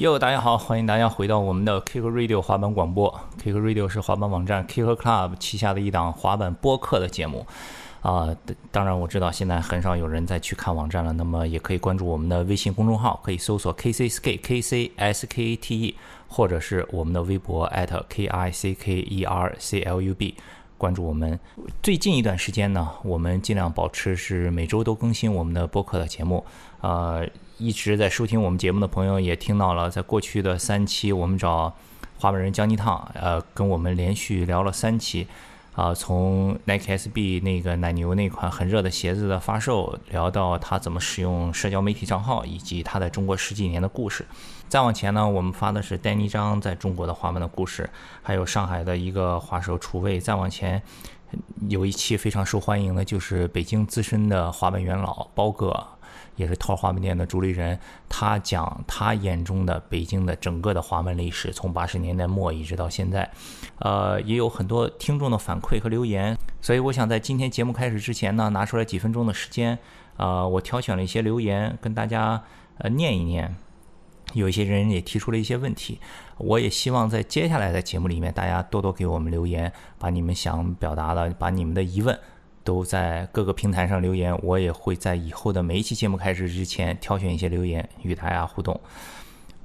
哟，大家好，欢迎大家回到我们的 Kick Radio 滑板广播。Kick Radio 是滑板网站 Kick Club 旗下的一档滑板播客的节目。啊，当然我知道现在很少有人再去看网站了，那么也可以关注我们的微信公众号，可以搜索 KC S K K C S K A T E，或者是我们的微博 at K I C K E R C L U B，关注我们。最近一段时间呢，我们尽量保持是每周都更新我们的播客的节目。呃，一直在收听我们节目的朋友也听到了，在过去的三期，我们找滑板人江尼烫，呃，跟我们连续聊了三期。啊，从 Nike SB 那个奶牛那款很热的鞋子的发售，聊到他怎么使用社交媒体账号，以及他在中国十几年的故事。再往前呢，我们发的是丹尼张在中国的滑板的故事，还有上海的一个滑手楚卫。再往前，有一期非常受欢迎的，就是北京资深的滑板元老包哥。也是套滑板店的主理人，他讲他眼中的北京的整个的华门历史，从八十年代末一直到现在，呃，也有很多听众的反馈和留言，所以我想在今天节目开始之前呢，拿出来几分钟的时间，呃，我挑选了一些留言跟大家呃念一念，有一些人也提出了一些问题，我也希望在接下来的节目里面，大家多多给我们留言，把你们想表达的，把你们的疑问。都在各个平台上留言，我也会在以后的每一期节目开始之前挑选一些留言与大家互动。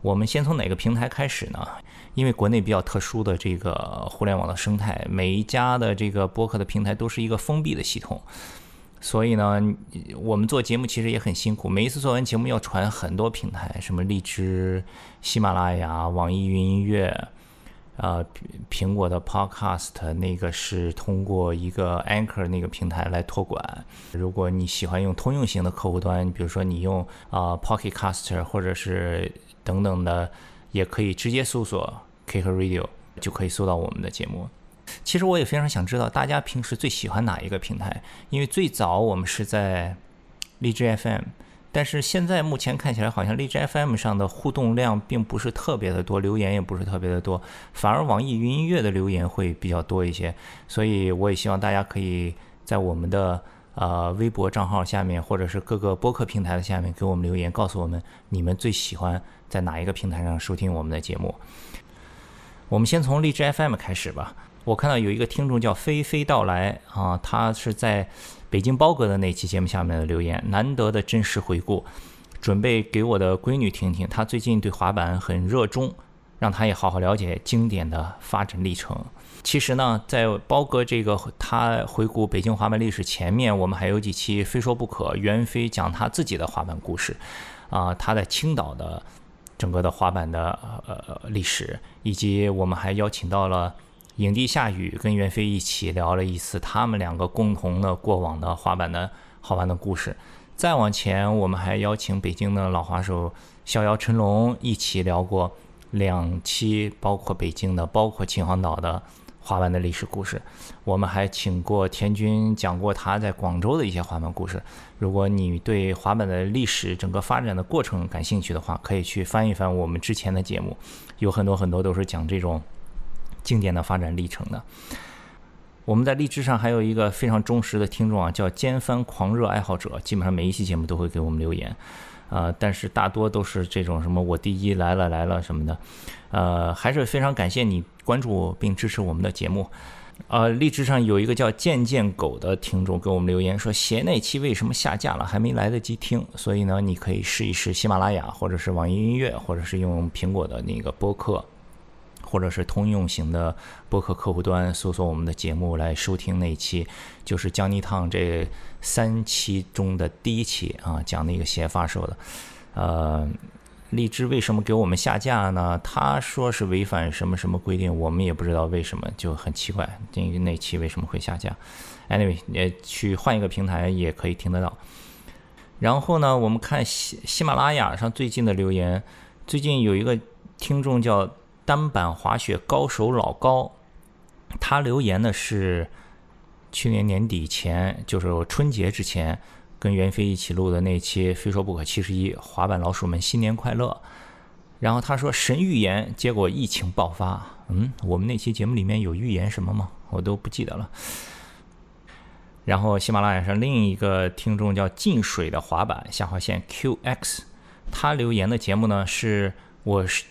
我们先从哪个平台开始呢？因为国内比较特殊的这个互联网的生态，每一家的这个播客的平台都是一个封闭的系统，所以呢，我们做节目其实也很辛苦。每一次做完节目要传很多平台，什么荔枝、喜马拉雅、网易云音乐。呃，苹果的 Podcast 那个是通过一个 Anchor 那个平台来托管。如果你喜欢用通用型的客户端，比如说你用啊 Pocket Caster 或者是等等的，也可以直接搜索 Kick Radio 就可以搜到我们的节目。其实我也非常想知道大家平时最喜欢哪一个平台，因为最早我们是在荔枝 FM。但是现在目前看起来，好像荔枝 FM 上的互动量并不是特别的多，留言也不是特别的多，反而网易云音乐的留言会比较多一些。所以我也希望大家可以在我们的呃微博账号下面，或者是各个播客平台的下面给我们留言，告诉我们你们最喜欢在哪一个平台上收听我们的节目。我们先从荔枝 FM 开始吧。我看到有一个听众叫飞飞到来啊，他是在北京包哥的那期节目下面的留言，难得的真实回顾，准备给我的闺女听听，她最近对滑板很热衷，让她也好好了解经典的发展历程。其实呢，在包哥这个他回顾北京滑板历史前面，我们还有几期非说不可，袁飞讲他自己的滑板故事，啊，他在青岛的整个的滑板的呃历史，以及我们还邀请到了。影帝夏雨跟袁飞一起聊了一次他们两个共同的过往的滑板的好玩的故事。再往前，我们还邀请北京的老滑手逍遥陈龙一起聊过两期，包括北京的，包括秦皇岛的滑板的历史故事。我们还请过田军讲过他在广州的一些滑板故事。如果你对滑板的历史整个发展的过程感兴趣的话，可以去翻一翻我们之前的节目，有很多很多都是讲这种。经典的发展历程的，我们在荔枝上还有一个非常忠实的听众啊，叫尖翻狂热爱好者，基本上每一期节目都会给我们留言，呃，但是大多都是这种什么我第一来了来了什么的，呃，还是非常感谢你关注并支持我们的节目。呃，荔枝上有一个叫渐渐狗的听众给我们留言说，鞋那期为什么下架了，还没来得及听，所以呢，你可以试一试喜马拉雅或者是网易音乐，或者是用苹果的那个播客。或者是通用型的播客客户端搜索我们的节目来收听那一期，就是江泥烫这三期中的第一期啊，讲那个鞋发售的。呃，荔枝为什么给我们下架呢？他说是违反什么什么规定，我们也不知道为什么，就很奇怪，那个那期为什么会下架？Anyway，也去换一个平台也可以听得到。然后呢，我们看喜喜马拉雅上最近的留言，最近有一个听众叫。单板滑雪高手老高，他留言的是去年年底前，就是春节之前，跟袁飞一起录的那期《非说不可七十一》，滑板老鼠们新年快乐。然后他说神预言，结果疫情爆发。嗯，我们那期节目里面有预言什么吗？我都不记得了。然后喜马拉雅上另一个听众叫进水的滑板下划线 QX，他留言的节目呢是。我是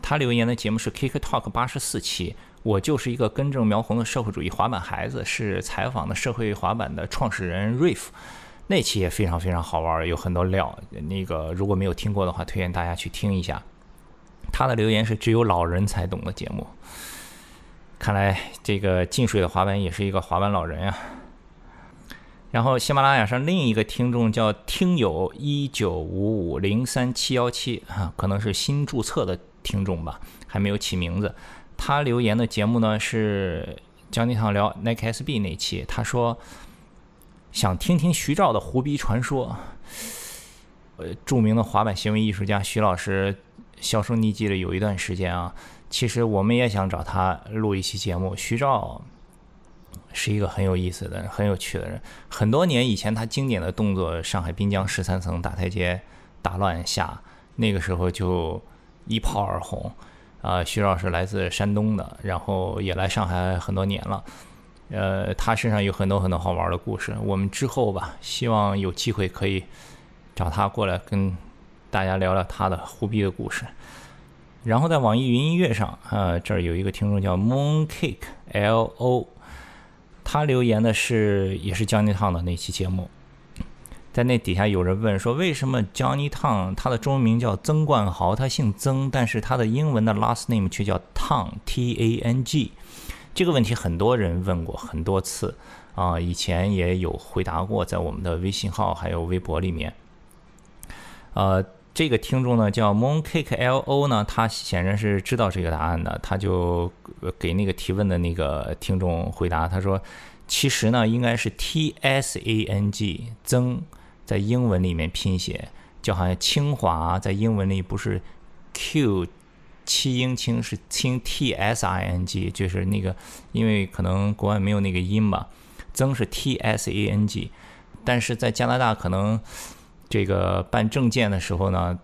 他留言的节目是 Kick Talk 八十四期，我就是一个根正苗红的社会主义滑板孩子，是采访的社会滑板的创始人 Riff，那期也非常非常好玩，有很多料。那个如果没有听过的话，推荐大家去听一下。他的留言是只有老人才懂的节目，看来这个进水的滑板也是一个滑板老人呀。然后喜马拉雅上另一个听众叫听友一九五五零三七幺七啊，可能是新注册的听众吧，还没有起名字。他留言的节目呢是姜尼汤聊 Nike SB 那期，他说想听听徐照的胡逼传说。呃，著名的滑板行为艺术家徐老师销声匿迹了有一段时间啊，其实我们也想找他录一期节目。徐照。是一个很有意思的、很有趣的人。很多年以前，他经典的动作——上海滨江十三层大台阶打乱下，那个时候就一炮而红。啊，徐老师来自山东的，然后也来上海很多年了。呃，他身上有很多很多好玩的故事。我们之后吧，希望有机会可以找他过来跟大家聊聊他的胡逼的故事。然后在网易云音乐上，呃，这儿有一个听众叫 Mooncake L O。他留言的是也是 Johnny Tang 的那期节目，在那底下有人问说，为什么 Johnny Tang 他的中文名叫曾冠豪，他姓曾，但是他的英文的 last name 却叫 Tang T A N G？这个问题很多人问过很多次啊，以前也有回答过，在我们的微信号还有微博里面，呃。这个听众呢叫 Mooncake L O 呢，他显然是知道这个答案的，他就给那个提问的那个听众回答，他说：“其实呢，应该是 T S A N G 曾，在英文里面拼写，就好像清华在英文里不是 Q 七英清是清 T S I N G，就是那个，因为可能国外没有那个音吧，曾是 T S A N G，但是在加拿大可能。”这个办证件的时候呢，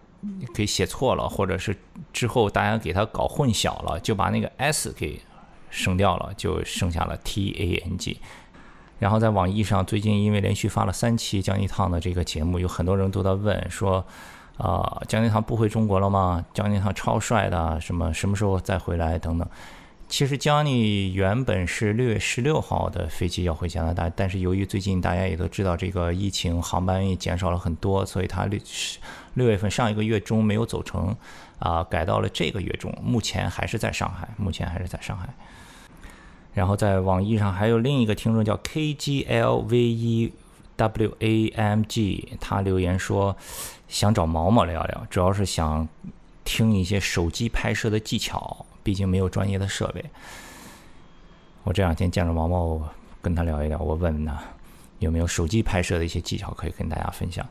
给写错了，或者是之后大家给他搞混淆了，就把那个 s 给省掉了，就剩下了 t a n g。然后在网易上，最近因为连续发了三期江一汤的这个节目，有很多人都在问说，啊，江一汤不回中国了吗？江一汤超帅的，什么什么时候再回来等等。其实江一原本是六月十六号的飞机要回加拿大，但是由于最近大家也都知道这个疫情，航班也减少了很多，所以他六六月份上一个月中没有走成，啊，改到了这个月中，目前还是在上海，目前还是在上海。然后在网易上还有另一个听众叫 KGLVEWAMG，他留言说想找毛毛聊聊，主要是想听一些手机拍摄的技巧。毕竟没有专业的设备，我这两天见着毛毛，跟他聊一聊。我问问他有没有手机拍摄的一些技巧可以跟大家分享。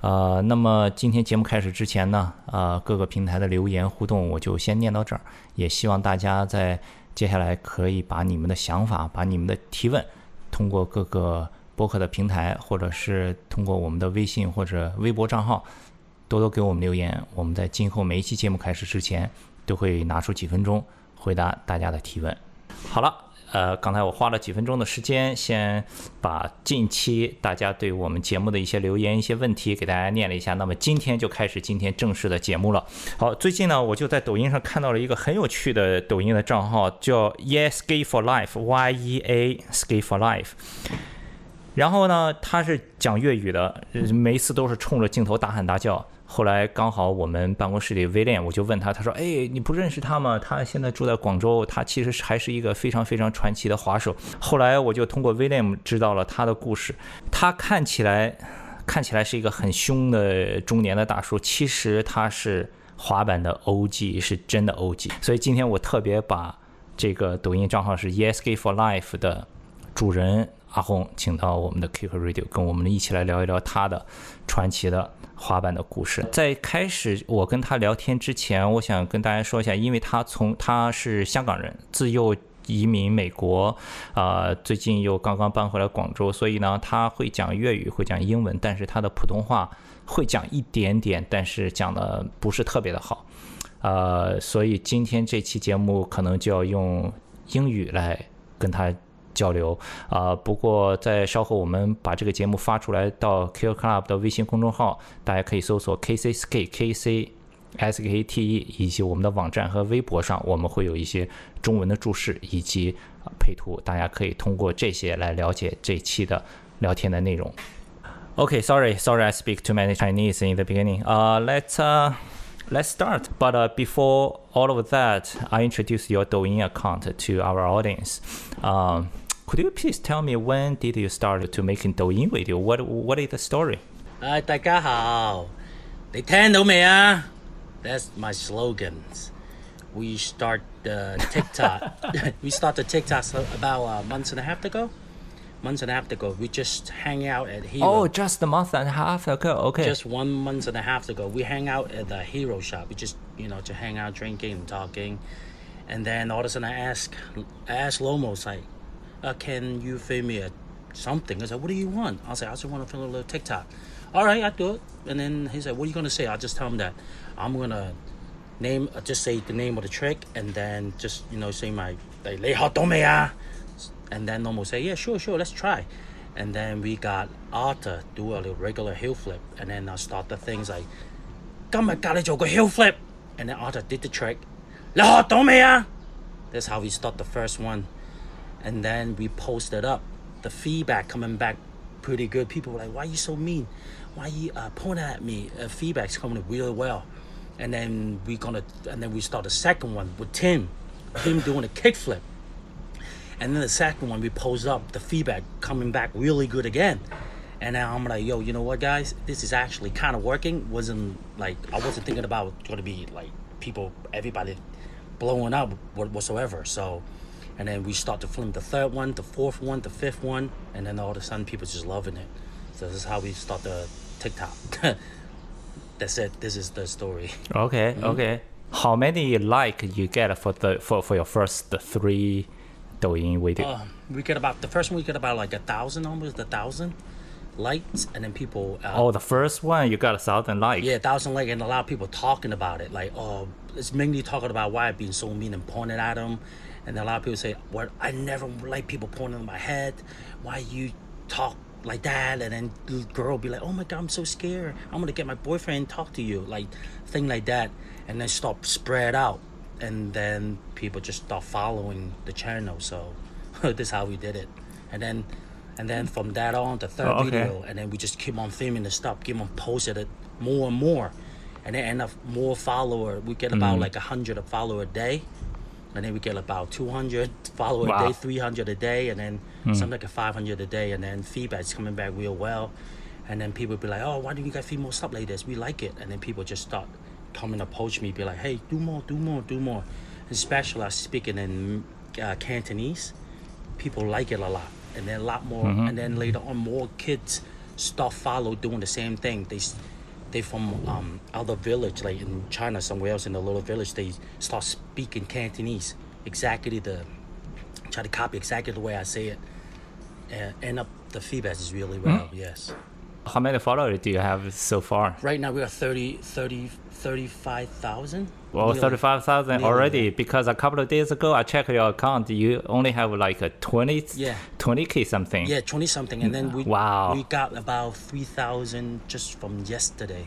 呃，那么今天节目开始之前呢，呃，各个平台的留言互动我就先念到这儿。也希望大家在接下来可以把你们的想法、把你们的提问，通过各个播客的平台，或者是通过我们的微信或者微博账号，多多给我们留言。我们在今后每一期节目开始之前。都会拿出几分钟回答大家的提问。好了，呃，刚才我花了几分钟的时间，先把近期大家对我们节目的一些留言、一些问题给大家念了一下。那么今天就开始今天正式的节目了。好，最近呢，我就在抖音上看到了一个很有趣的抖音的账号，叫 Yesky for Life，Y E A Skate for Life。然后呢，他是讲粤语的，每一次都是冲着镜头大喊大叫。后来刚好我们办公室里威廉，我就问他，他说：“哎，你不认识他吗？他现在住在广州，他其实还是一个非常非常传奇的滑手。”后来我就通过威廉知道了他的故事。他看起来看起来是一个很凶的中年的大叔，其实他是滑板的 OG，是真的 OG。所以今天我特别把这个抖音账号是 Yes Gay for Life 的主人阿红请到我们的 K 歌 Radio，跟我们一起来聊一聊他的传奇的。滑板的故事，在开始我跟他聊天之前，我想跟大家说一下，因为他从他是香港人，自幼移民美国，啊，最近又刚刚搬回来广州，所以呢，他会讲粤语，会讲英文，但是他的普通话会讲一点点，但是讲的不是特别的好，呃，所以今天这期节目可能就要用英语来跟他。交流啊、呃。不过在稍后我们把这个节目发出来到 Kick Club 的微信公众号，大家可以搜索 KCSK KC。S sorry, sorry, I speak too many Chinese in the beginning. Uh, let's uh, let's start. But uh, before all of that, I introduce your Douyin account to our audience. Um. could you please tell me when did you start to making Douyin video? What what is the story? 诶，大家好，你听到未啊？That's my slogans. We start the TikTok. we start the TikTok about a month and a half ago. Months and a half ago, we just hang out at Hero. Oh, just a month and a half ago. Okay. Just one month and a half ago, we hang out at the Hero shop. We just you know to hang out, drinking, and talking. And then all of a sudden, I ask, I ask Lomos like, uh, "Can you film me a something?" I said, "What do you want?" I said, "I just want to film a little TikTok." All right, I do it. And then he said, "What are you gonna say?" I just tell him that I'm gonna name, uh, just say the name of the trick, and then just you know say my like 你学到未啊? And then Lomo say, "Yeah, sure, sure, let's try." And then we got Arthur do a little regular heel flip, and then I start the things like, 今日教你做个 heel flip, and then Arthur did the trick. 你学到未啊? That's how we start the first one. And then we posted up. The feedback coming back pretty good. People were like, why are you so mean? Why are you uh, pointing at me? Uh, feedback's coming really well. And then we gonna, and then we start the second one with Tim. Tim doing a kickflip. And then the second one we post up, the feedback coming back really good again. And now I'm like, yo, you know what, guys? This is actually kind of working. Wasn't like I wasn't thinking about going to be like people, everybody blowing up whatsoever. So, and then we start to film the third one, the fourth one, the fifth one, and then all of a sudden people just loving it. So this is how we start the TikTok. That's it. This is the story. Okay, mm-hmm. okay. How many like you get for the for, for your first three Douyin video? Uh, we get about the first one. We get about like a thousand, almost a thousand likes, and then people. Uh, oh, the first one you got a thousand likes. Yeah, thousand likes, and a lot of people talking about it. Like, oh, it's mainly talking about why I've been so mean and pointing at them, and a lot of people say, "What? I never like people pointing at my head. Why you talk like that?" And then the girl be like, "Oh my god, I'm so scared. I'm gonna get my boyfriend talk to you." Like, thing like that, and then stop spread out, and then people just start following the channel. So, this is how we did it, and then and then from that on, the third oh, okay. video, and then we just keep on filming the stuff, keep on posting it more and more, and then end up more follower. We get about mm. like a hundred of follower a day, and then we get about two hundred follower wow. a day, three hundred a day, and then mm. something like a five hundred a day, and then feedback's coming back real well, and then people be like, oh, why don't you guys film more stuff like this? We like it, and then people just start coming to approach me, be like, hey, do more, do more, do more. Especially I speaking in uh, Cantonese, people like it a lot and then a lot more, mm-hmm. and then later on, more kids start follow doing the same thing. They they from um, other village, like in China, somewhere else in the little village, they start speaking Cantonese exactly the try to copy exactly the way I say it, and end up the feedback is really well. Mm-hmm. Yes. How many followers do you have so far? Right now we are 30, 30 35,000. Well, 35,000 already because a couple of days ago I checked your account. You only have like a 20, yeah. 20k something. Yeah, 20 something. And then we, wow. we got about 3,000 just from yesterday.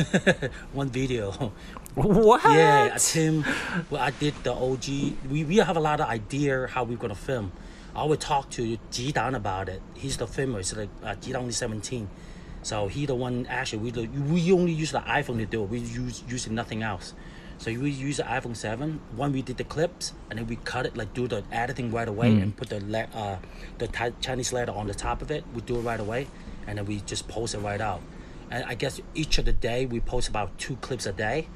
One video. What? Yeah, Tim. Well, I did the OG. We, we have a lot of idea how we're going to film. I would talk to Ji Dan about it. He's the. It's like uh, Ji Dan 17. So he the one actually we we only use the iPhone to do it. We use using nothing else. So we use the iPhone 7. When we did the clips and then we cut it like do the editing right away mm. and put the le- uh, the Chinese letter on the top of it. We do it right away and then we just post it right out. And I guess each of the day we post about two clips a day,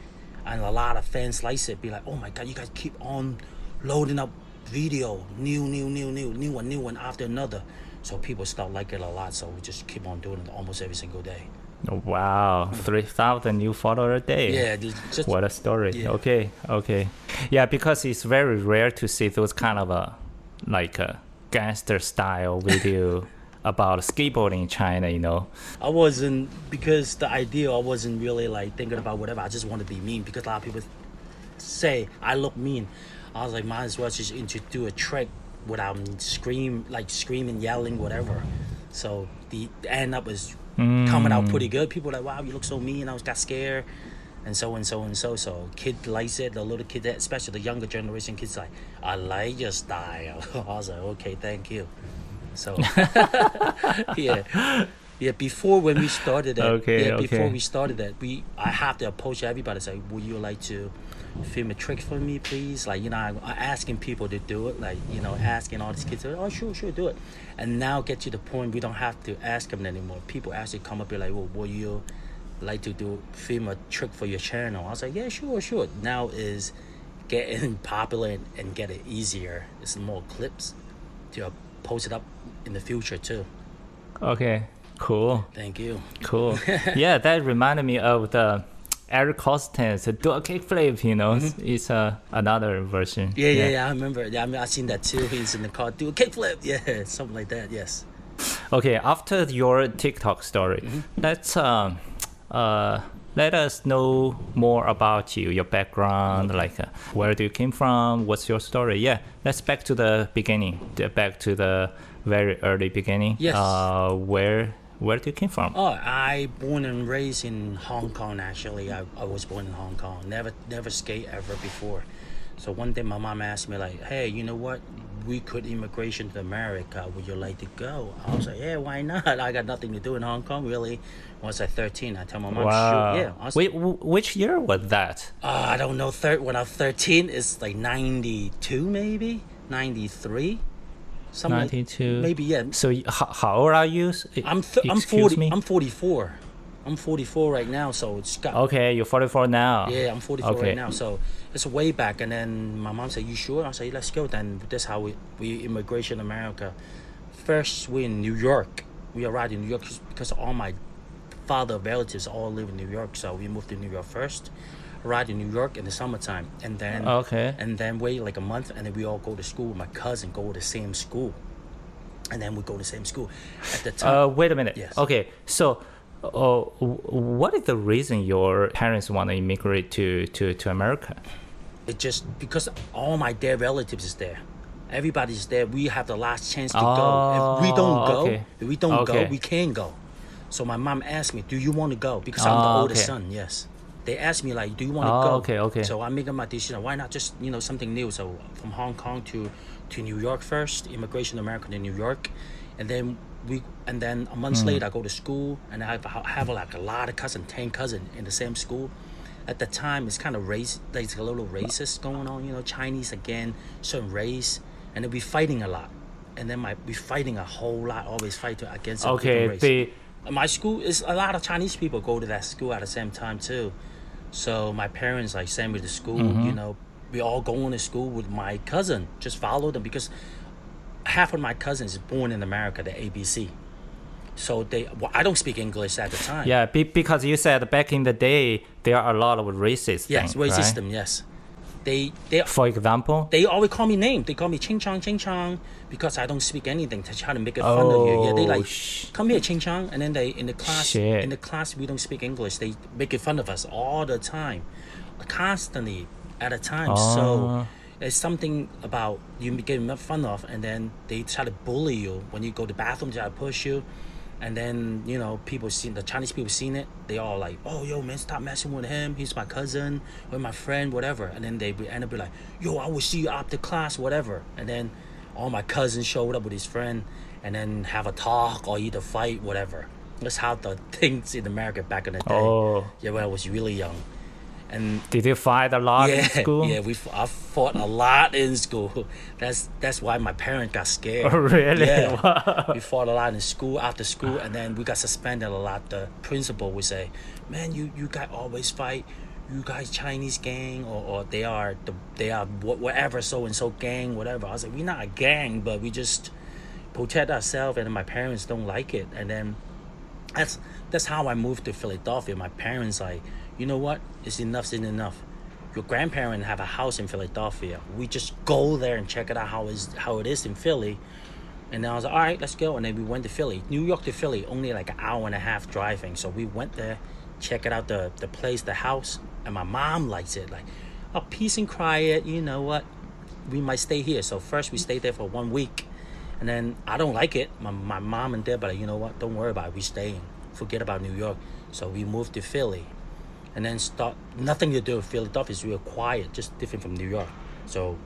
and a lot of fans like it. Be like, oh my god, you guys keep on loading up video, new, new, new, new, new one, new one after another. So people start liking it a lot. So we just keep on doing it almost every single day. Wow, mm. 3,000 new followers a day. Yeah, just, what a story. Yeah. Okay, okay. Yeah, because it's very rare to see those kind of a like a gangster style video about skateboarding in China, you know. I wasn't because the idea I wasn't really like thinking about whatever. I just want to be mean because a lot of people say I look mean. I was like, might as well just do a trick without scream like screaming, yelling, whatever. So the, the end up was mm. coming out pretty good. People were like, "Wow, you look so mean." I was got scared, and so and so and so. So kid likes it. The little kid, especially the younger generation kids, like I like your style. I was like, okay, thank you. So yeah. Yeah, before when we started that, Okay, yeah, before we started that, we I have to approach everybody. Say, would you like to film a trick for me, please? Like, you know, I, I asking people to do it. Like, you know, asking all these kids, oh, sure, sure, do it. And now get to the point we don't have to ask them anymore. People actually come up and like, well, would you like to do film a trick for your channel? I was like, yeah, sure, sure. Now is getting popular and, and get it easier. It's more clips to post it up in the future too. Okay, cool, Thank you. cool. yeah, that reminded me of the Eric Koston's do a kickflip. You know, it's uh, another version. Mm-hmm. Yeah, yeah, yeah. I remember. Yeah, I mean, I seen that too. He's in the car, do a kickflip. Yeah, something like that. Yes. Okay, after your TikTok story, Mm-hmm. let's um, uh, let us know more about you, your background, like uh, where do you came from, what's your story? Yeah, let's back to the beginning, back to the very early beginning. Yes. Uh, where where do you came from? Oh, I born and raised in Hong Kong. Actually, I, I was born in Hong Kong. Never never skate ever before. So one day my mom asked me like, "Hey, you know what? We could immigration to America. Would you like to go?" I was like, "Yeah, why not? I got nothing to do in Hong Kong really." Once I 13, I tell my mom, wow. "Shoot, yeah." I was, Wait, wh- which year was that? uh, I don't know. Thir- when I was 13, it's like 92 maybe, 93, something. like- 92. maybe yeah. So how, how old are you? I'm th- I'm 40. me? I'm 44. I'm 44 right now, so it's got. Okay, you're 44 now. Yeah, I'm 44 Okay. right now, so it's way back. And then my mom said, "You sure?" I said, "Let's go." Then that's how we we immigration America. First, we in New York. We arrived in New York because all my father relatives all live in New York, so we moved to New York first. Arrived in New York in the summertime, and then Okay. and then wait like a month, and then we all go to school. My cousin go to the same school, and then we go to the same school. At the time, Uh, wait a minute. Yes. Okay, so uh, what is the reason your parents want to immigrate to, to, to America? It just because all my dead relatives is there. Everybody's there. We have the last chance to Oh, go. If we don't go, okay. if we don't Okay. go, we can't go. So my mom asked me, "Do you want to go?" Because I'm the Oh, oldest okay. son. Yes. They asked me like, "Do you want to Oh, go?" okay, okay. So I make my decision. Why not just you know something new? So from Hong Kong to to New York first, immigration to America to New York, and then we and then a month Hmm. later I go to school and I have, have like a lot of cousin, ten cousin in the same school. At the time, it's kind of race, there's a little racist going on. You know, Chinese again, certain race, and then be fighting a lot. And then my we fighting a whole lot. Always fight to- against Okay, the my school is a lot of Chinese people go to that school at the same time too. So my parents like send me to school. Mm-hmm. You know, we all going to school with my cousin. Just follow them because half of my cousins is born in America, the ABC. So they, well, I don't speak English at the time. yeah, be, because you said back in the day there are a lot of racist Yes, things, race right? system. Yes, they they For example, they always call me name. They call me Ching Chong Ching Chong because I don't speak anything. They try to make it fun of you. Yeah, they Oh, like sh- come here Ching Chong, and then they in the class Shit. in the class we don't speak English. They make it fun of us all the time, constantly at a time. Oh. So ah. it's something about you getting made fun of, and then they try to bully you when you go to the bathroom. They try to push you. And then you know people seen the Chinese people seen it. They all like, "Oh, yo, man, stop messing with him. He's my cousin or my friend, whatever." And then they end up be like, "Yo, I will see you after class, whatever." And then all my cousins showed up with his friend, and then have a talk or either fight, whatever. That's how the things in America back in the day. Oh. Yeah, when I was really young, and did you fight a lot yeah, in school? yeah, we I fought a lot in school. That's that's why my parents got scared. Oh, really? Yeah. Wow. we fought a lot in school after school, and then we got suspended a lot. The principal would say, "Man, you you guys always fight. You guys Chinese gang, or, or they are the they are whatever so and so gang, whatever." I was like, "We're not a gang, but we just protect ourselves." And my parents don't like it, and then that's that's how I moved to Philadelphia. My parents like, you know what? It's enough's enough. Your grandparents have a house in Philadelphia. We just go there and check it out how is how it is in Philly. And then I was like, all right, let's go. And then we went to Philly, New York to Philly, only like an hour and a half driving. So we went there, check it out the the place, the house, and my mom likes it. Like, oh, peace and quiet. You know what? We might stay here. So first we stayed there for one week, and then I don't like it. My my mom and dad, but like, you know what? Don't worry about it. We staying. Forget about New York. So we moved to Philly, and then start nothing to do with Philadelphia. It's real quiet, just different from New York. So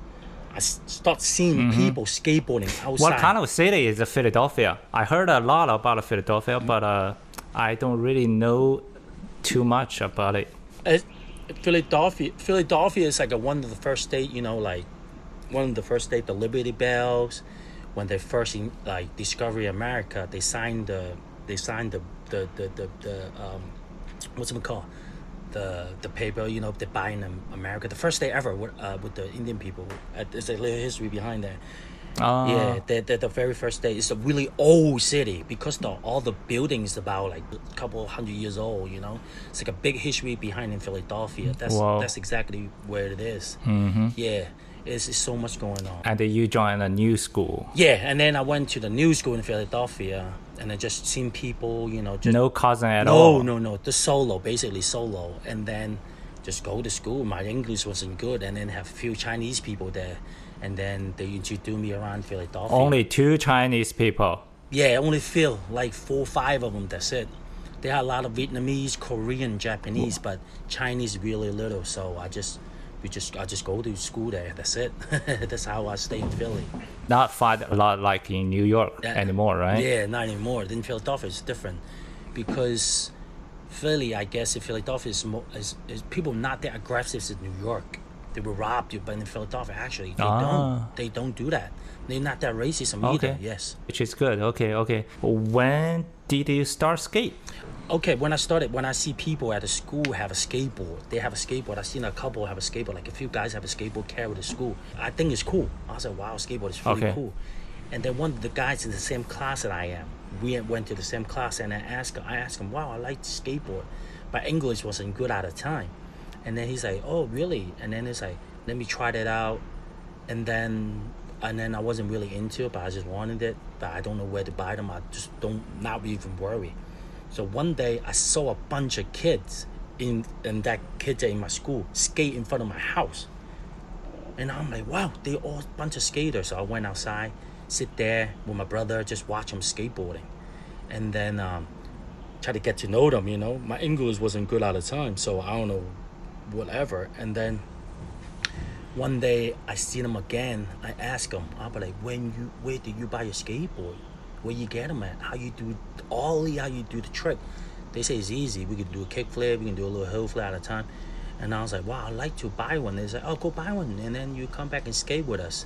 I start seeing people skateboarding outside. Mm-hmm. What kind of city is Philadelphia? I heard a lot about Philadelphia, but uh, I don't really know too much about it. It- Philadelphia, Philadelphia is like a, one of the first state, you know, like one of the first state, the Liberty Bells, when they first in, like discovery America, they signed the they signed the the the the, the um, what's it called the the paper, you know, they buy in America, the first day ever with uh, with the Indian people. Uh, There's a little history behind that. Uh, Yeah, the, the, the very first day. It's a really old city because the, all the buildings about like a couple hundred years old. You know, it's like a big history behind in Philadelphia. That's that's exactly where it is. Mm-hmm. Yeah, it's, it's so much going on. And then you joined a new school. Yeah, and then I went to the new school in Philadelphia, and I just seen people. You know, just No cousin at no, all. no, no, no, just solo, basically solo, and then just go to school. My English wasn't good, and then have a few Chinese people there, and then they introduced me around Philadelphia. Only two Chinese people. Yeah, only feel like four, five of them. That's it. There are a lot of Vietnamese, Korean, Japanese, but Chinese really little. So I just, we just, I just go to school there. That's it. That's how I stay in Philly. Not fight a lot like in New York Yeah. anymore, right? Yeah, not anymore. In Philadelphia, it's different because Philly, I guess, in Philadelphia is, more, is, is people not that aggressive as New York. They will rob you, but in Philadelphia, actually, they Ah. don't. They don't do that. They're not that racism either. Okay. Yes. Which is good. Okay, okay. When did you start skate? Okay, when I started, when I see people at the school have a skateboard, they have a skateboard. I seen a couple have a skateboard, like a few guys have a skateboard carry to school. I think it's cool. I was like, wow, skateboard is really Okay. cool. And then one of the guys in the same class that I am, we went to the same class, and I asked, I asked him, wow, I like skateboard, but English wasn't good at the time. And then he's like, oh, really? And then he's like, let me try that out. And then, and then I wasn't really into it, but I just wanted it. But I don't know where to buy them. I just don't not even worry. So one day I saw a bunch of kids in and that kids in my school skate in front of my house. And I'm like, wow, they all a bunch of skaters. So I went outside, sit there with my brother, just watch them skateboarding. And then um, try to get to know them, you know. My English wasn't good at the time, so I don't know whatever. And then one day I see them again. I ask them, I'll be like, when you, where did you buy your skateboard? Where you get them at? How you do ollie? How you do the trick? They say it's easy. We can do a kickflip. We can do a little heel flip at a time. And I was like, wow, I'd like to buy one. They said, oh, go buy one, and then you come back and skate with us.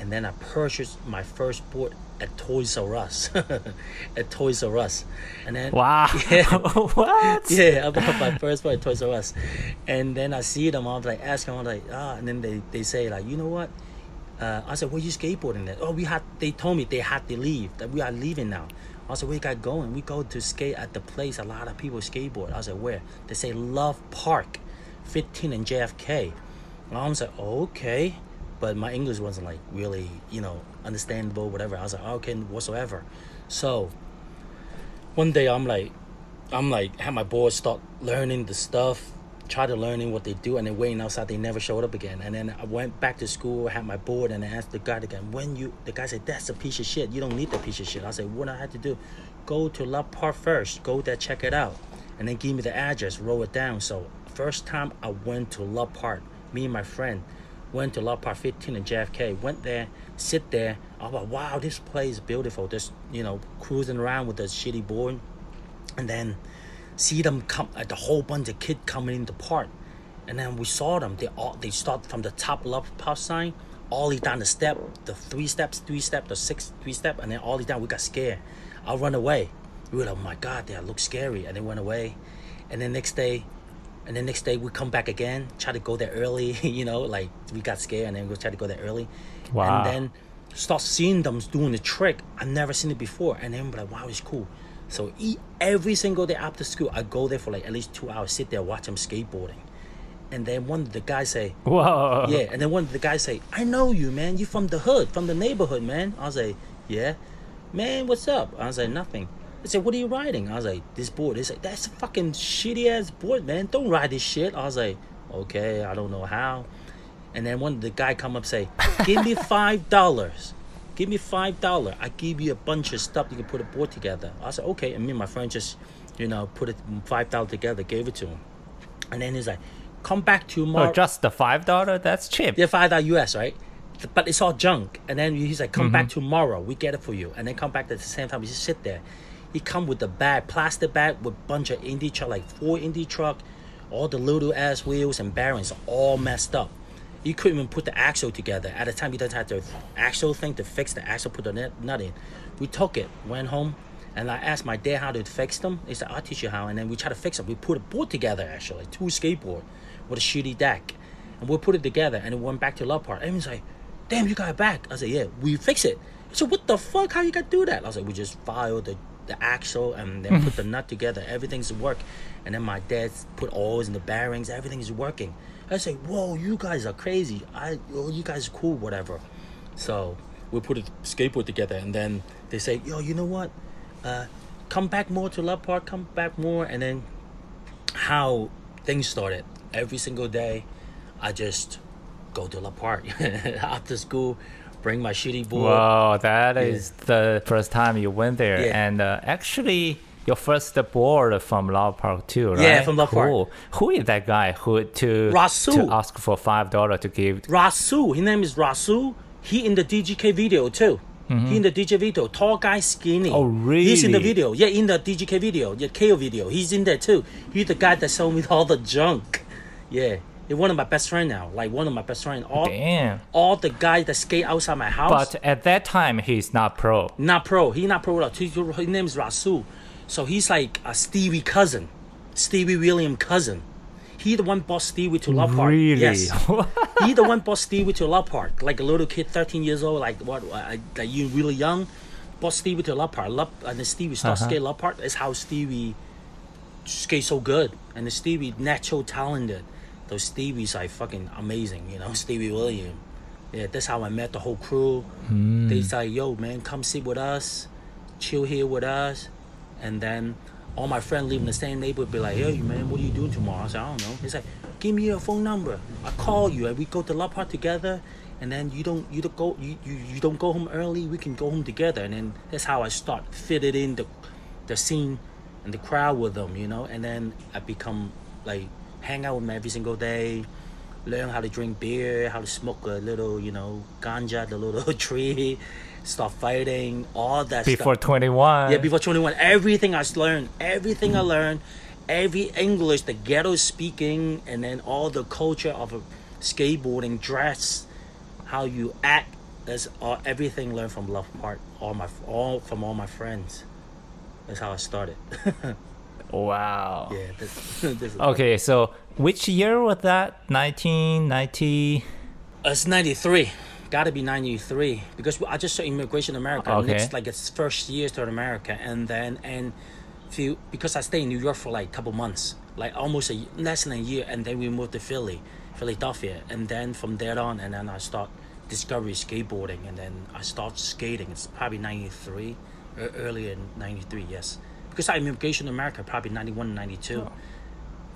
And then I purchased my first board at Toys R Us. at Toys R Us. And then Wow. Yeah. what? yeah, I bought my first board at Toys R Us. And then I see them, I'm like, ask them, I'm like, ah, and then they, they say, like, you know what? Uh, I said, where you skateboarding at? Oh, we had, they told me they had to leave, that we are leaving now. I said, where you got going? We go to skate at the place a lot of people skateboard. I was like, where? They say Love Park, 15 and JFK. And I was like, okay. But my English wasn't like really, you know, understandable, whatever. I was like, okay, whatsoever. So one day I'm like, I'm like, had my boys start learning the stuff, try to learning what they do, and then waiting outside. They never showed up again. And then I went back to school, had my board, and I asked the guy again, when you, the guy said, that's a piece of shit. You don't need that piece of shit. I said, what I had to do? Go to Love Park first. Go there, check it out, and then give me the address, roll it down. So first time I went to Love Park, me and my friend went to Love Park 15 in JFK. Went there, sit there. I was like, wow, this place is beautiful. Just you know, cruising around with the shitty board, and then see them come at the whole bunch of kids coming in the park. And then we saw them. They all they start from the top left park sign all the way down the step the three steps three step the six three step and then all the way down we got scared. I run away. We were like oh my god they look scary and they went away. And then next day and then next day we come back again try to go there early you know like we got scared and then we try to go there early. Wow. and then start seeing them doing the trick. I've never seen it before. And then we're like wow it's cool so e- every single day after school i go there for like at least two hours sit there watch them skateboarding. And then one of the guys say Whoa. yeah and then one of the guys say i know you man. You from the hood from the neighborhood man. I was like yeah. Man what's up? I was like nothing. They said what are you riding? I was like this board. They said that's a fucking shitty ass board man. Don't ride this shit. I was like okay i don't know how. And then one of the guy come up say give me five dollars give me five dollar i give you a bunch of stuff you can put a board together i said okay and me and my friend just you know put it five dollar together gave it to him And then he's like, come back tomorrow. Oh, just the five dollar? That's cheap. Yeah, five dollar US, right? But it's all junk. And then he's like, come back mm-hmm. tomorrow. We get it for you. And then come back at the same time. We just sit there. He come with the bag, plastic bag with bunch of Indy truck, like four Indy truck, all the little ass wheels and bearings all messed up. You couldn't even put the axle together. At the time, you didn't have the axle thing to fix the axle, put the nut in. We took it, went home, and I asked my dad how to fix them. He said, I'll teach you how. And then we tried to fix them. We put a board together, actually, two skateboard with a shitty deck. And we put it together, and it went back to the Love Park. And Everyone's like, damn, you got it back. I said, yeah, we fix it. He said, what the fuck? How you got to do that? I was like, we just file the, the axle and then put mm. the nut together. Everything's work. And then my dad put oils in the bearings. Everything's working. I say, whoa, you guys are crazy. I, oh, you guys are cool, whatever. So we put a skateboard together, and then they say, yo, you know what? Uh, come back more to Love Park. Come back more, and then how things started. Every single day, I just go to Love Park after school, bring my shitty board. Wow, that is the first time you went there, Yeah. and uh, actually your first board from Love Park too, right? Yeah, from Love Park. cool. Who is that guy who to Rasul. to ask for five dollar to give? Rasul, his name is Rasul. He in the DGK video too. Mm-hmm. He in the DJ video, tall guy, skinny. Oh, really? He's in the video. Yeah, in the DGK video, yeah, KO video. He's in there too. He's the guy that sold me all the junk. Yeah, he's one of my best friend now. Like one of my best friend. All, Damn. all the guys that skate outside my house. But at that time, he's not pro. Not pro. He not pro. at all. His his name is Rasul. So he's like a Stevie cousin, Stevie William cousin. He the one bought Stevie to Love Park. Really? Yes. he the one bought Stevie to Love Park. Like a little kid, 13 years old, like what, uh, like you really young, bought Stevie to Love Park. Love, and then Stevie start Uh-huh. skate Love Park. That's how Stevie skate so good. And the Stevie natural talented. Those Stevies are fucking amazing, you know, Stevie William. Yeah, that's how I met the whole crew. They say, yo, man, come sit with us, chill here with us. And then all my friends live in the same neighborhood be like, hey, man, what are you doing tomorrow? I said, I don't know. He's like, give me your phone number. I call you and we go to Love Park together. And then you don't you don't go you, you, you don't go home early. We can go home together. And then that's how I start fitted in the the scene and the crowd with them, you know. And then I become like hang out with them every single day, learn how to drink beer, how to smoke a little, you know, ganja, the little tree, start fighting, all that Before stuff. 21. Yeah, before 21. Everything I learned, everything I learned, every English, the ghetto speaking, and then all the culture of a skateboarding, dress, how you act, that's all, everything learned from Love Park, all my, all from all my friends. That's how I started. Wow. yeah, this, this Okay, so which year was that? 1990. it's 93. Gotta be 93 because I just saw Immigration America. Okay. Next, like it's first years to America, and then and few because I stayed in New York for like a couple months, like almost a less than a year, and then we moved to Philly, Philadelphia, and then from there on, and then I start discovery skateboarding, and then I start skating. It's probably 93, or earlier in 93, yes, because I Immigration America probably 91, 92.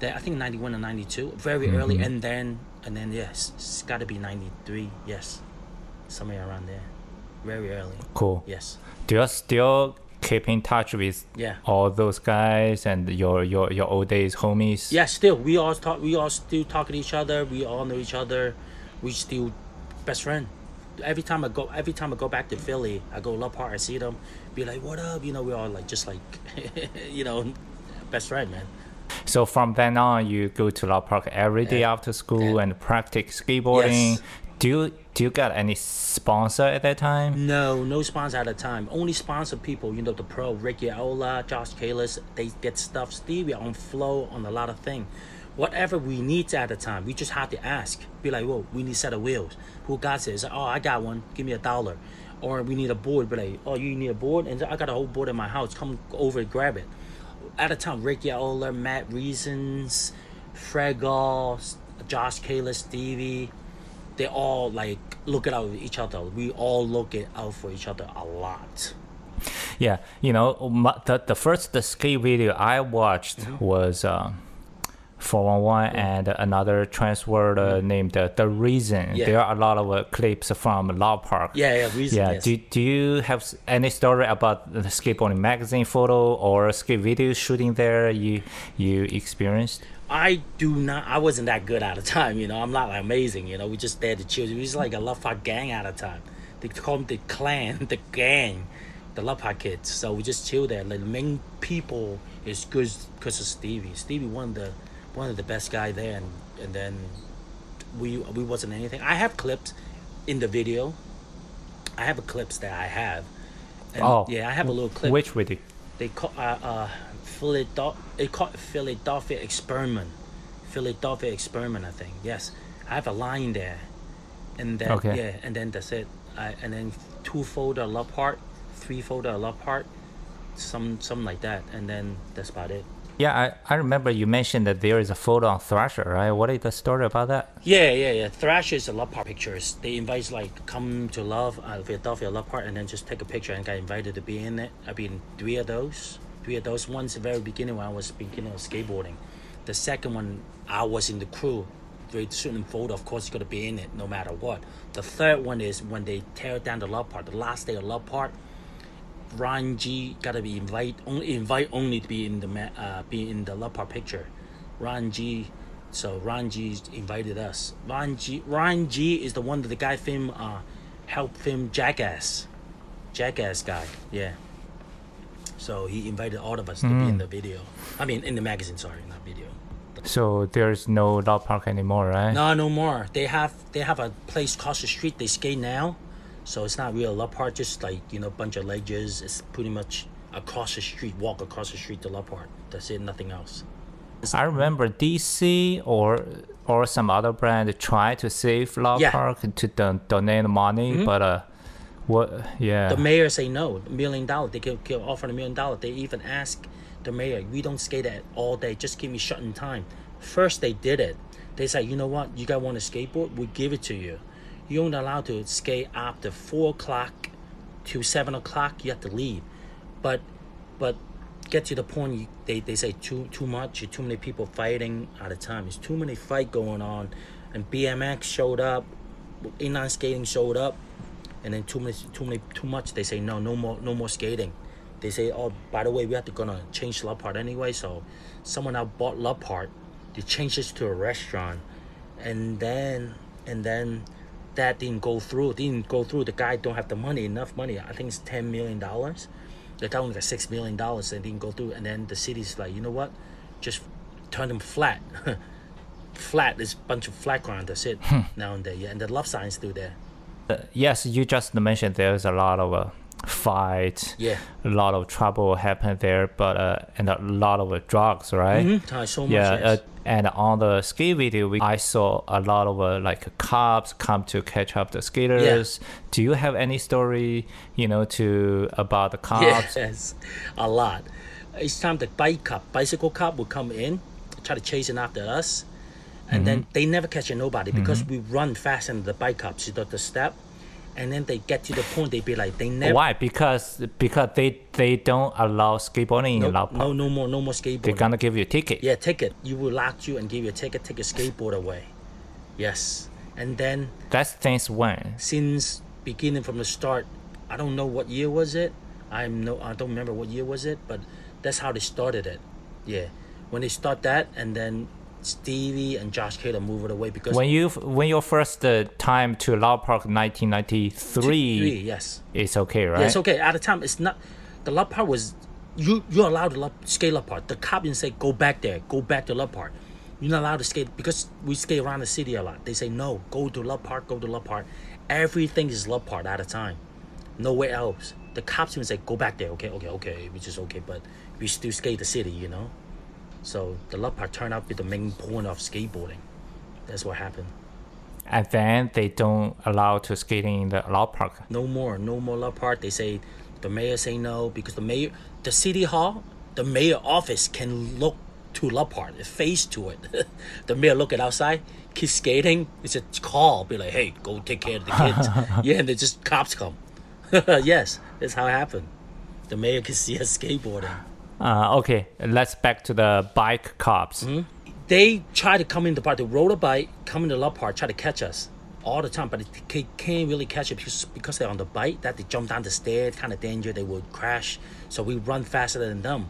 That I think 91 and 92, very early, mm-hmm. and then and then yes, it's got to be 93, yes, somewhere around there, very early, Cool. yes, Do you still keep in touch with yeah. all those guys and your your your old days homies? Yeah, still we all talk. We all still talk to each other. We all know each other. We still best friend. Every time I go, every time I go back to Philly, I go Love Park. I see them, be like, "What up?" You know, we all like just like, you know, best friend, man. So from then on, you go to Love Park every day after school Yeah. and practice skateboarding. Yes. Do you do you got any sponsor at that time? No, no sponsor at a time. Only sponsor people, you know, the pro, Ricky Oyola, Josh Kalis, they get stuff. Stevie on flow on a lot of things. Whatever we need at a time, we just have to ask. Be like, whoa, we need set of wheels. Who got it? Like, oh, I got one. Give me a dollar. Or we need a board. Be like, oh, you need a board? And I got a whole board in my house. Come over and grab it. At a time, Ricky Oyola, Matt Reasons, Fred Goss, Josh Kalis, Stevie they all like look out for each other. We all look out for each other a lot. Yeah, you know, my, the the first the skate video I watched was uh, 411 and another Transworld uh, named uh, The Reason. Mm-hmm. Yeah. There are a lot of uh, clips from Love Park. Yeah, yeah, reason. Yeah. yes. Do, do you have any story about the skateboarding magazine photo or skate video shooting there you you experienced? I do not. I wasn't that good at the time. You know, I'm not like amazing. You know, we just there to chill. We was like a Love Park gang at the time. They call them the clan, the gang, the Love Park kids. So we just chill there. Like the main people is good because of Stevie. Stevie one of the one of the best guy there, and and then we we wasn't anything. I have clips in the video. I have a clips that I have. And Oh. yeah, I have a little clip Which video? they call uh, uh Philadelphia it called Philadelphia experiment. Philadelphia experiment, I think. Yes, I have a line there, and then Okay. yeah, and then that's it. I, and then two folder Love Park, three folder Love Park, some something like that, and then that's about it. Yeah, I, I remember you mentioned that there is a photo on Thrasher, right? What is the story about that? Yeah, yeah, yeah. Thrasher is a Love Park pictures. They invite like come to love uh, Philadelphia Love Park, and then just take a picture and got invited to be in it. I've been three of those. Of those. One's the very beginning when I was beginning of skateboarding. The second one, I was in the crew. Very certain fold. of course, you gotta be in it no matter what. The third one is when they tear down the Love Park. The last day of Love Park, Ron G gotta be invite only invite only to be in the uh, be in the Love Park picture. Ron G, so Ron G invited us. Ron G Ron G is the one that the guy film uh helped film Jackass, Jackass guy. Yeah. So he invited all of us to be in the video. I mean, in the magazine. Sorry, not video. So there's no dog park anymore, right? No, no more. They have they have a place across the street. They skate now, so it's not real love park. Just like you know, bunch of ledges. It's pretty much across the street. Walk across the street to love park. That's it. Nothing else. I remember DC or or some other brand tried to save Love Yeah. Park to don- donate money, but uh, what? Yeah. The mayor say no, million dollar. They can, can offer a million dollar. They even ask the mayor, we don't skate at all day. Just give me shut in time. First they did it. They say, you know what? You guys want a skateboard? We give it to you. You're only allowed to skate after four o'clock to seven o'clock. You have to leave. But, but get to the point. You, they they say too too much. Too many people fighting at a time. There's too many fight going on, and BMX showed up. Inline skating showed up and then too many too many too much they say no no more no more skating. They say oh by the way we have to gonna change Love Park anyway so someone now bought Love Park they changed this to a restaurant. And then and then that didn't go through didn't go through. The guy don't have the money enough money. I think it's 10 million dollars. The guy only got six million dollars and didn't go through. And then the city's like you know what? Just turn them flat. Flat this bunch of flat ground that's it hmm. now and there yeah and the love sign's still there Uh, yes, you just mentioned there's a lot of uh, fight, yeah a lot of trouble happened there, but uh, and a lot of uh, drugs, right? Mm-hmm. I so much. Yeah, yes. uh, and on the skate video, we, I saw a lot of uh, like cops come to catch up the skaters. Do you have any story, you know, to about the cops? Yes, a lot. Each time the bike cop, bicycle cop would come in, try to chase in after us, and then mm-hmm. they never catch nobody because mm-hmm. we run fast than the bike cops. You know the step, and then they get to the point they be like they never. Why? Because because they they don't allow skateboarding No, in Lao no, no more, no more skateboarding They're gonna give you a ticket. Yeah, ticket. You will lock you and give you a ticket. Take your skateboard away. Yes, and then That's things when. since beginning from the start i don't know what year was it i'm no i don't remember what year was it but that's how they started it yeah when they start that and then stevie and josh Kalis move it away because When you when your first uh, time to Lao Park, 1993, three, yes. it's okay, right? yeah, it's okay. At the time it's not the love Park was you you're allowed to love, skate Love Park the cop didn't say go back there. Go back to love Park. you're not allowed to skate because we skate around the city a lot. They say no go to love park go to love park. Everything is love Park at a time. Nowhere else. The cops even say go back there. Okay okay okay. Which is okay but we still skate the city you know so the love turned out to be the main point of skateboarding that's what happened And then they don't allow to skating in the Lao Park. no more, no more love park. They say the mayor say no because the mayor, the city hall, the mayor office can look to Love Park, face to it. the mayor look at outside, kids skating. It's a call, be like, hey, go take care of the kids. yeah, and then just cops come. yes, that's how it happened. The mayor can see us skateboarding. Uh, okay, let's back to the bike cops. Hmm? they try to come in the park. They roll a bike, come in the love park, try to catch us all the time, but they can't really catch it because, because they're on the bike. That they jump down the stairs, kind of danger. They would crash. So we run faster than them.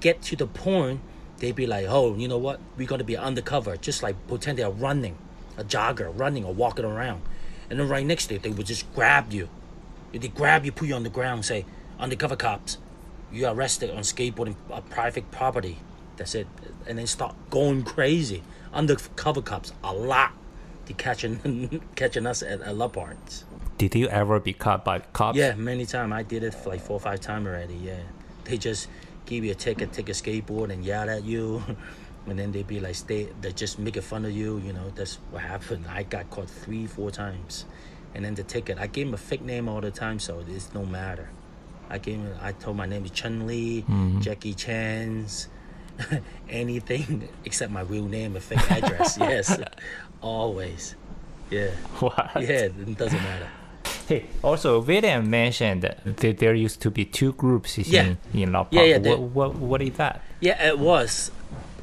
Get to the point, they'd be like, oh, you know what? We're gonna be undercover, just like pretend they're running, a jogger running or walking around, and then right next to it, they would just grab you. They grab you, put you on the ground, say, undercover cops, you arrested on skateboarding a private property. That's it, and then start going crazy. Undercover cops, a lot to catching catching us at, at parks. Did you ever be caught by cops? Yeah, many times. I did it like four or five times already. Yeah, they just give you a ticket, take a skateboard, and yell at you, and then they be like, stay. They just making fun of you. You know, that's what happened. I got caught three, four times, and then the ticket. I gave him a fake name all the time, so it's no matter. I gave him. I told my name is Chun Li, mm-hmm. Jackie Chan's. anything except my real name and fake address. yes, always. Yeah. What? Yeah, it doesn't matter. Hey, also William mentioned that there used to be two groups in Yeah. in La Paz. Yeah, yeah, What, what, what is that? Yeah, it was.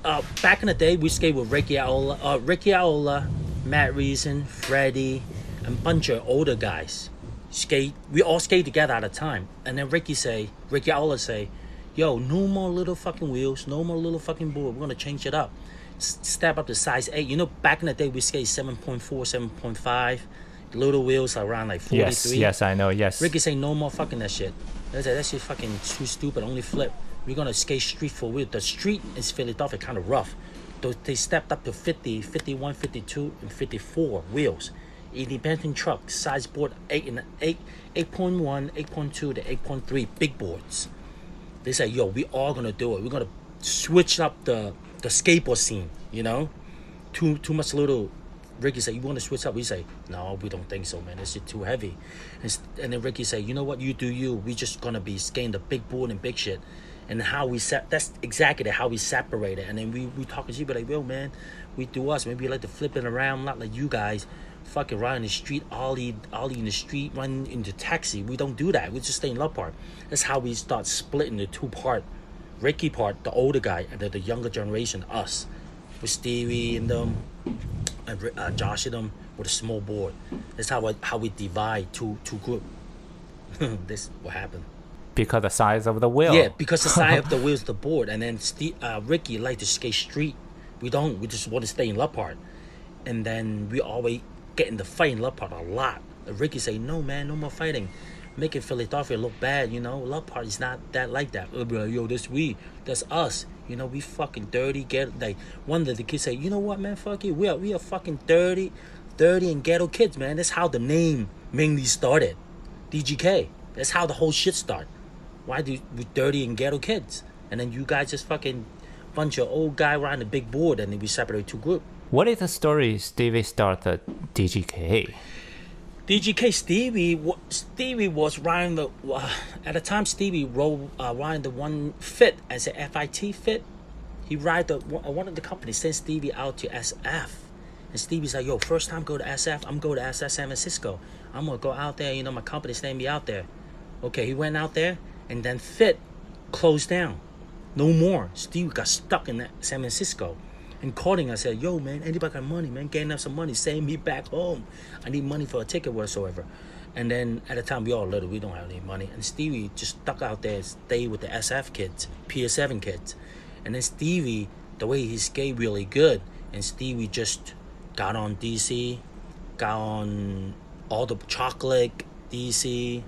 Uh, back in the day, we skate with Ricky Oyola, uh, Ricky Oyola, Matt Reason, Freddie, and a bunch of older guys. Skate. We all skate together at a time. And then Ricky say, Ricky Oyola say, "Yo, no more little fucking wheels, no more little fucking board. We're gonna change it up. S- step up to size eight. You know, back in the day, we skate 7.4, 7.5. Little wheels around like 43. Yes, yes, I know. Yes. Ricky say no more fucking that shit. I said that shit fucking too stupid. Only flip. We're gonna skate street for wheel. The street is Philadelphia kind of rough. They stepped up to 50, 51, 52, and 54 wheels. Independent truck, size board 8 and 8, 8.1, 8.2 to 8.3 big boards. They say, yo, we all gonna do it. We're gonna switch up the the skateboard scene, you know? Too too much little Ricky said, "You want to switch up?" We say, "No, we don't think so, man. It's too heavy." And, and then Ricky say, "You know what? You do you. We just gonna be skating the big board and big shit." And how we set that's exactly how we separate it. And then we we talking shit, but like, "Yo, man, we do us. Maybe like to flip it around, not like you guys." Fucking ride in the street, ollie, ollie in the street, run into taxi. We don't do that. We just stay in Love Park. That's how we start splitting the two part. Ricky part, the older guy, and then the younger generation, us, with Stevie and them, and uh, Josh and them with a small board. That's how I, how we divide two two group. this what happened. because the size of the wheel. Yeah, because the size of the wheel of the board, and then Steve, uh, Ricky like to skate street. We don't. We just want to stay in Love Park, and then we always get in the fight in Love Park a lot. Ricky say, "No, man, no more fighting." Making Philadelphia look bad, you know. Love Park is not that like that. Uh, Yo, this we, that's us. You know, we fucking dirty. Get like one of the kids say, you know what, man, fuck you. We are we are fucking dirty, dirty and ghetto kids, man. That's how the name mainly started. DGK. That's how the whole shit started. Why do we dirty and ghetto kids? And then you guys just fucking bunch of old guy around the big board, and then we separate two group. What is the story Stevie started DGK? DGK Stevie, Stevie was riding the uh, at the time Stevie rode uh, riding the one fit as a FIT fit. He ride the one of the companies sent Stevie out to SF, and Stevie's like, "Yo, first time go to SF, I'm going to SF San Francisco. I'm gonna go out there. You know, my company sent me out there." Okay, he went out there, and then Fit closed down. No more. Stevie got stuck in that San Francisco. And calling, I said, "Yo, man, anybody got money, man? Getting up some money, send me back home. I need money for a ticket whatsoever." And then at the time, we all little, we don't have any money. And Stevie just stuck out there, stayed with the SF kids, PS7 kids. And then Stevie, the way he skate really good, and Stevie just got on DC, got on all the chocolate DC,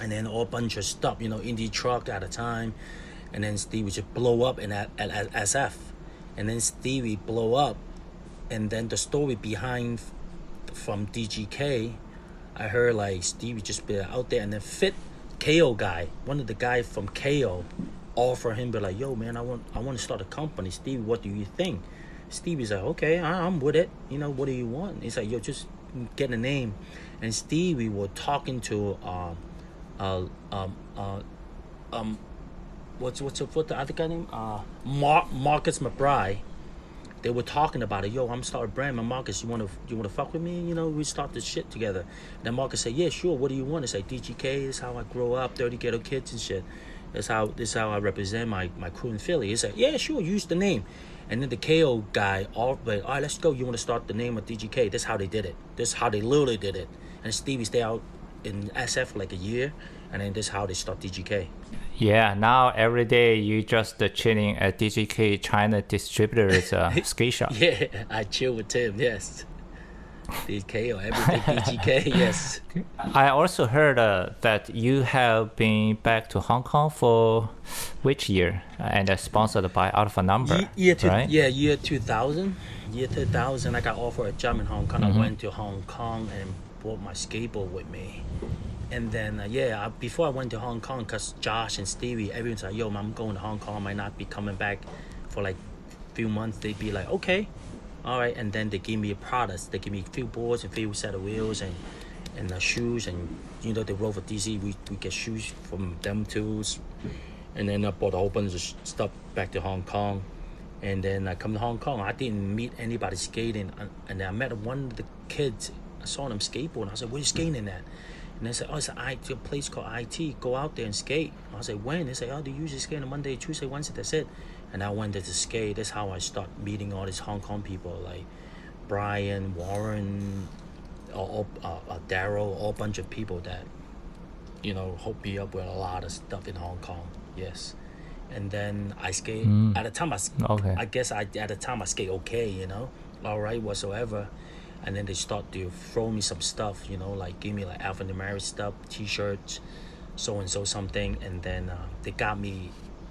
and then all bunch of stuff, you know, Indy truck at a time, and then Stevie just blow up in at, at, at SF, and then Stevie blow up, and then the story behind from DGK, I heard like Stevie just be out there, and then Fit Kayo guy, one of the guy from Kayo, offer him be like, yo man, I want I want to start a company. Stevie, what do you think? Stevie's like, okay, I- I'm with it. You know, what do you want? He's like, yo, just get a name. And Stevie was talking to um, uh, um, uh, um, what's what's the, what the other guy name? Uh, Mar- Marcus McBride. They were talking about it. Yo, I'm starting brand. Man, Marcus, you wanna you wanna fuck with me? You know, we start this shit together. then Marcus said, Yeah, sure. What do you want? It's like DGK is how I grow up, dirty ghetto kids and shit. That's how this how I represent my, my crew in Philly. He said, yeah, sure, use the name. And then the Kayo guy, all but all right, let's go. You want to start the name of DGK? That's how they did it. This is how they literally did it. And Stevie stayed out in SF for like a year, and then this is how they start DGK. Yeah, now every day you just uh, chilling at DGK China distributors uh, ski shop. Yeah, I chill with Tim. Yes. DKO, everything DGK. Yes. I also heard uh, that you have been back to Hong Kong for which year and uh, sponsored by Alpha Number, Ye- year two, right? Yeah, year 2000. Year 2000, I got offered a job in Hong Kong. I went to Hong Kong and brought my skateboard with me. And then, uh, yeah, before I went to Hong Kong, because Josh and Stevie, everyone's like, yo, I'm going to Hong Kong. I might not be coming back for like few months. They'd be like, okay, all right. And then they give me products. They give me a few boards and few set of wheels and and uh, shoes. And, you know, they roll for DC. We, we get shoes from them too. And then I bought a whole bunch of stuff back to Hong Kong. And then I come to Hong Kong. I didn't meet anybody skating. And- And then I met one of the kids. I saw them skateboarding. I said, where you skating at? And they said, oh, it's a place called IT. Go out there and skate. I said, when? They said, oh, they usually skate on Monday, Tuesday, Wednesday. That's it. And I went there to skate. That's how I start meeting all these Hong Kong people like Brian, Warren, all, uh, uh, Daryl, all bunch of people that you know, hooked me up with a lot of stuff in Hong Kong. Yes. And then I skate at the time I, Okay. I guess I at the time I skate okay, you know, all right whatsoever. And then they start to throw me some stuff, you know, like give me like alphanumeric stuff, t-shirts, so and so something. And then uh, they got me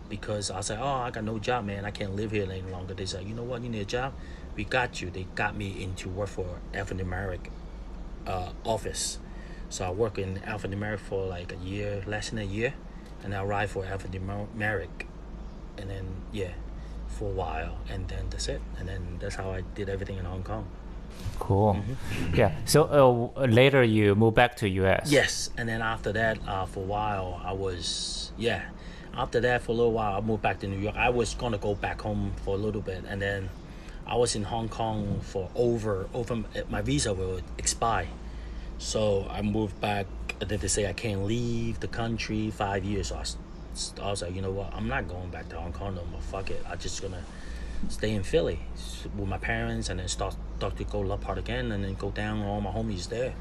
because I said, oh, I got no job, man. I can't live here any longer. They said, you know what, you need a job? We got you. They got me into work for alphanumeric uh, office. So I worked in alphanumeric for like a year, less than a year, and I arrived for alphanumeric, and then yeah, for a while, and then that's it, and then that's how I did everything in Hong Kong. Cool. Yeah. So uh, later you moved back to US. Yes, and then after that, uh, for a while, I was yeah. After that, for a little while, I moved back to New York. I was gonna go back home for a little bit, and then I was in Hong Kong for over over my visa will expire, so I moved back. And then they say I can't leave the country five years. So I was like, you know what? I'm not going back to Hong Kong no more. Fuck it. I'm just gonna stay in Philly with my parents, and then start start to go Love Park again, and then go down with all my homies there,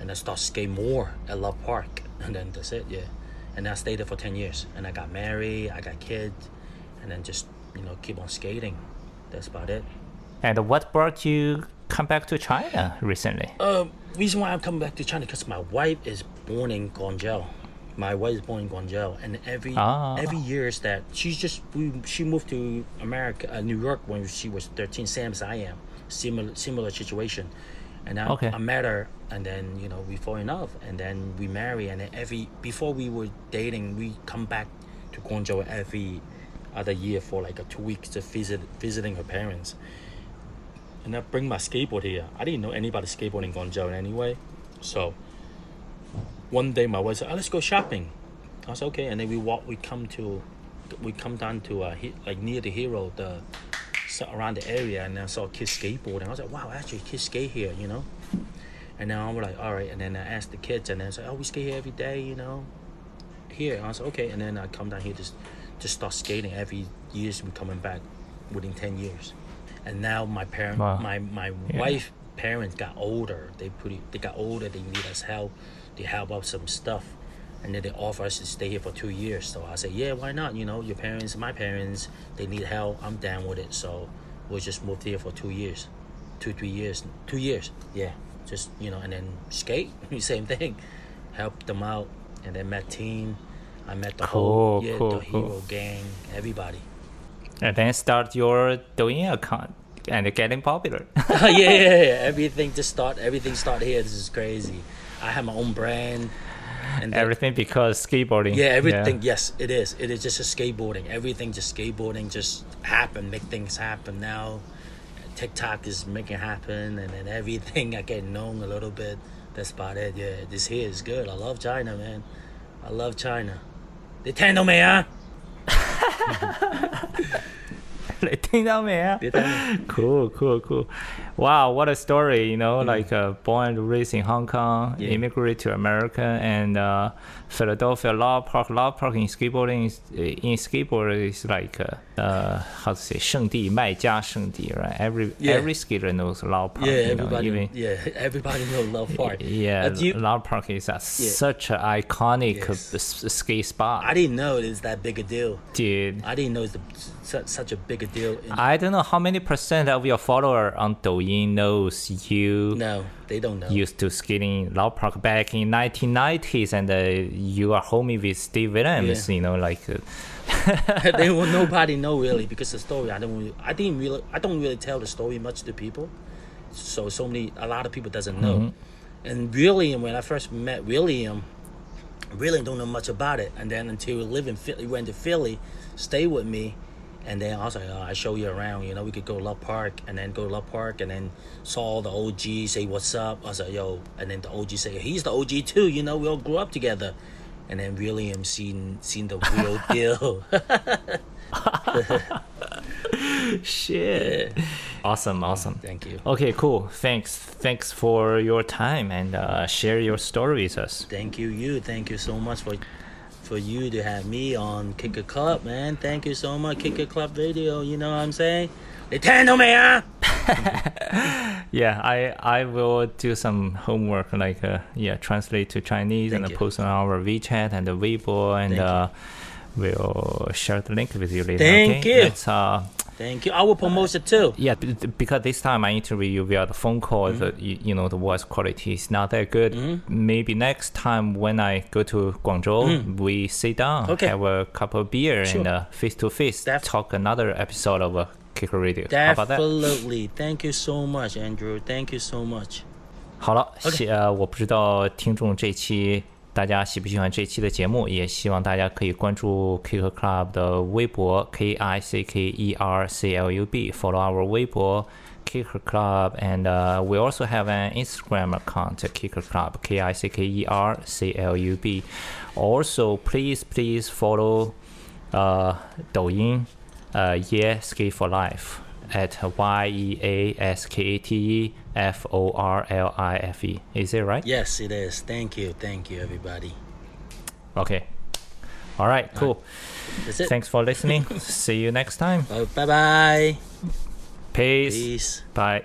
and then start skate more at Love Park, and then that's it, yeah. And I stayed there for ten years, and I got married, I got kids, and then just you know keep on skating. That's about it. And what brought you come back to China recently? Uh, reason why I'm coming back to China because my wife is born in Guangzhou. My wife is born in Guangzhou, and every Ah. every year is that she's just we, she moved to America, uh, New York when she was 13, same as I am, similar similar situation. And I, Okay. I met her, and then you know we fall in love, and then we marry, and then every before we were dating, we come back to Guangzhou every other year for like a two weeks to visit visiting her parents and I bring my skateboard here. I didn't know anybody skateboarding in Guangzhou anyway. So one day my wife said, oh, let's go shopping. I said, okay, and then we walk. We come to, we come down to uh, like near the hero, the around the area, and I saw kids skateboarding. I was like, wow, actually kids skate here, you know. And then I was like, all right. And then I asked the kids, and then I said, oh, we skate here every day, you know. Here, I said, okay. And then I come down here to to start skating every years. We coming back within ten years, and now my parent, Wow. my my Yeah. wife parents got older. They pretty they got older. They need us help. They help out some stuff, and then they offer us to stay here for two years. So I said, yeah, why not? You know, your parents, my parents, they need help. I'm down with it. So we just moved here for two years, two three years, two years. Yeah, just you know, and then skate, same thing. Help them out, and then met team. I met the whole yeah cool, the cool. hero gang, everybody. And then start your Douyin account and getting popular. yeah, yeah, yeah, everything just start. Everything start here. This is crazy. I have my own brand. And then, everything because skateboarding. Yeah, everything. Yeah. Yes, it is. It is just a skateboarding. Everything just skateboarding. Just happen. Make things happen now. TikTok is making happen, and then everything I get known a little bit. That's about it. Yeah, this here is good. I love China, man. I love China. They tangle me, huh? 你听到没啊？你听到 Cool, cool, cool. Wow, what a story, you know, like uh, born and raised in Hong Kong, Yeah. immigrate to America, and uh, Philadelphia Love Park. Love Park in skateboarding is in skateboard is like uh, uh how to say 圣地卖家圣地 right? Every Yeah. every skater knows Love Park. Yeah, you know, everybody. even yeah, everybody know Love Park. yeah, Uh, do you- Love Park is a, such an iconic Yes. s- skate spot, I didn't know it's that big a deal. dude. I didn't know it's the, such, such a big a deal. In, I don't know how many percent of your follower on Douyin knows you no, they don't know. used to skating in Lao Park back in 1990s, and uh, you are homie with Steve Williams. Yeah. You know, like uh, they will nobody know really because the story I don't really, I didn't really I don't really tell the story much to people. So so many a lot of people doesn't know. Mm-hmm. And William when I first met William, really don't know much about it. And then until we live in Philly, went to Philly, stay with me, and then I was like, oh, I show you around. You know, we could go to Love Park and then go to Love Park and then saw the OG say what's up. I was like, yo, and then the OG say he's the OG too. You know, we all grew up together. And then William seen seen the real deal. shit. Awesome, awesome. Thank you. Okay, cool. Thanks, thanks for your time and uh, share your story with us. Thank you, you. Thank you so much for for you to have me on Kicker Club, man. Thank you so much, Kicker Club Radio. You know what I'm saying? Nintendo man. Yeah, I I will do some homework, like uh, yeah, translate to Chinese Thank and post on our WeChat and the Weibo, and uh, we'll share the link with you later. Thank okay? you. Let's, uh, Thank you. I will promote it too. yeah, b- b- because this time I interview you via the phone call, Mm-hmm. the you, you know the voice quality is not that good. Maybe next time when I go to Guangzhou, we sit down, Mm. Okay. have a couple of beer, Sure. and uh, face to face Def- talk another episode of uh, Kicker Radio. How about that? Definitely. Thank you so much, Andrew. Thank you so much. 好了，谢呃，我不知道听众这期 大家喜不喜欢这期的节目，也希望大家可以关注 Kicker Club 的微博 K I C K E R C L U B，follow our 微博 Kicker Club and uh, we also have an Instagram account Kicker Club K I C K E R C L U B. Also, please please follow uh 抖音 uh Yeah Skate for Life at Y E A S K A T E F O R L I F E. Is it right? Yes, it is. Thank you. Thank you, everybody. Okay. All right, cool. All right. That's it. Thanks for listening. See you next time. Oh, bye bye. Peace. Peace. Bye.